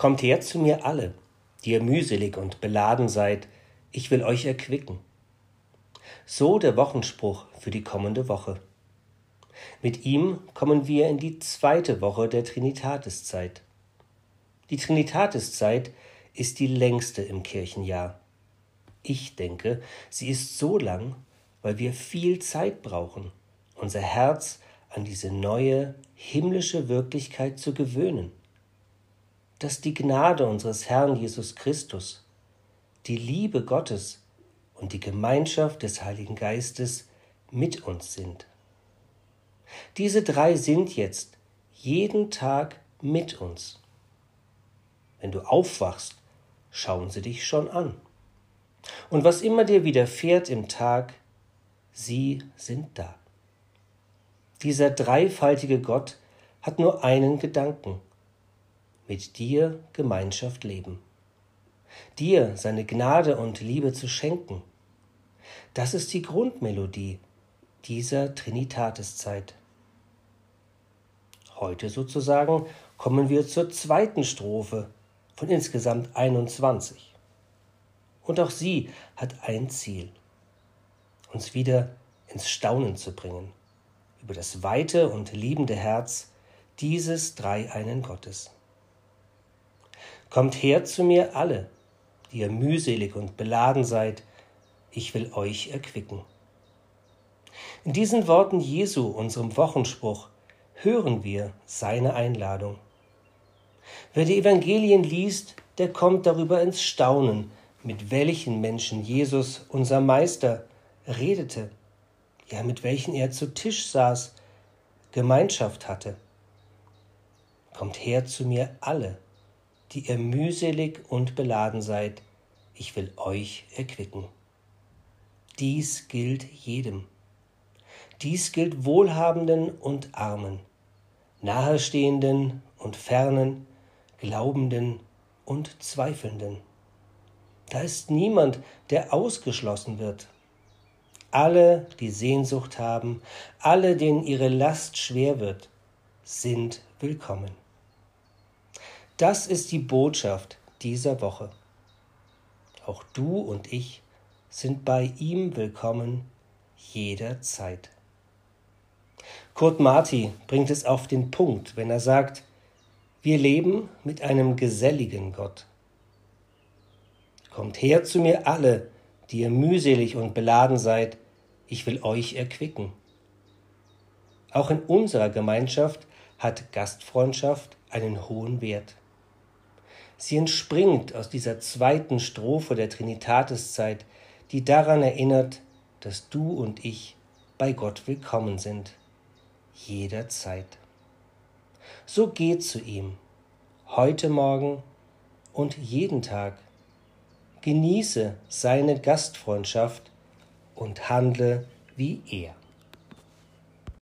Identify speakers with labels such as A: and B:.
A: Kommt her zu mir alle, die ihr mühselig und beladen seid, ich will euch erquicken. So der Wochenspruch für die kommende Woche. Mit ihm kommen wir in die zweite Woche der Trinitatiszeit. Die Trinitatiszeit ist die längste im Kirchenjahr. Ich denke, sie ist so lang, weil wir viel Zeit brauchen, unser Herz an diese neue himmlische Wirklichkeit zu gewöhnen. Dass die Gnade unseres Herrn Jesus Christus, die Liebe Gottes und die Gemeinschaft des Heiligen Geistes mit uns sind. Diese drei sind jetzt jeden Tag mit uns. Wenn du aufwachst, schauen sie dich schon an. Und was immer dir widerfährt im Tag, sie sind da. Dieser dreifaltige Gott hat nur einen Gedanken, mit dir Gemeinschaft leben, dir seine Gnade und Liebe zu schenken. Das ist die Grundmelodie dieser Trinitatiszeit. Heute sozusagen kommen wir zur zweiten Strophe von insgesamt 21. Und auch sie hat ein Ziel, uns wieder ins Staunen zu bringen über das weite und liebende Herz dieses dreieinen Gottes. Kommt her zu mir alle, die ihr mühselig und beladen seid, ich will euch erquicken. In diesen Worten Jesu, unserem Wochenspruch, hören wir seine Einladung. Wer die Evangelien liest, der kommt darüber ins Staunen, mit welchen Menschen Jesus, unser Meister, redete ja, mit welchen er zu Tisch saß, Gemeinschaft hatte. Kommt her zu mir alle, die ihr mühselig und beladen seid, ich will euch erquicken. Dies gilt jedem. Dies gilt Wohlhabenden und Armen, Nahestehenden und Fernen, Glaubenden und Zweifelnden. Da ist niemand, der ausgeschlossen wird alle, die Sehnsucht haben, alle, denen ihre Last schwer wird, sind willkommen. Das ist die Botschaft dieser Woche. Auch du und ich sind bei ihm willkommen jederzeit. Kurt Marti bringt es auf den Punkt, wenn er sagt, wir leben mit einem geselligen Gott. Kommt her zu mir alle, die ihr mühselig und beladen seid, ich will euch erquicken. Auch in unserer Gemeinschaft hat Gastfreundschaft einen hohen Wert. Sie entspringt aus dieser zweiten Strophe der Trinitatiszeit, die daran erinnert, dass du und ich bei Gott willkommen sind, jederzeit. So geh zu ihm, heute Morgen und jeden Tag. Genieße seine Gastfreundschaft und handle wie er.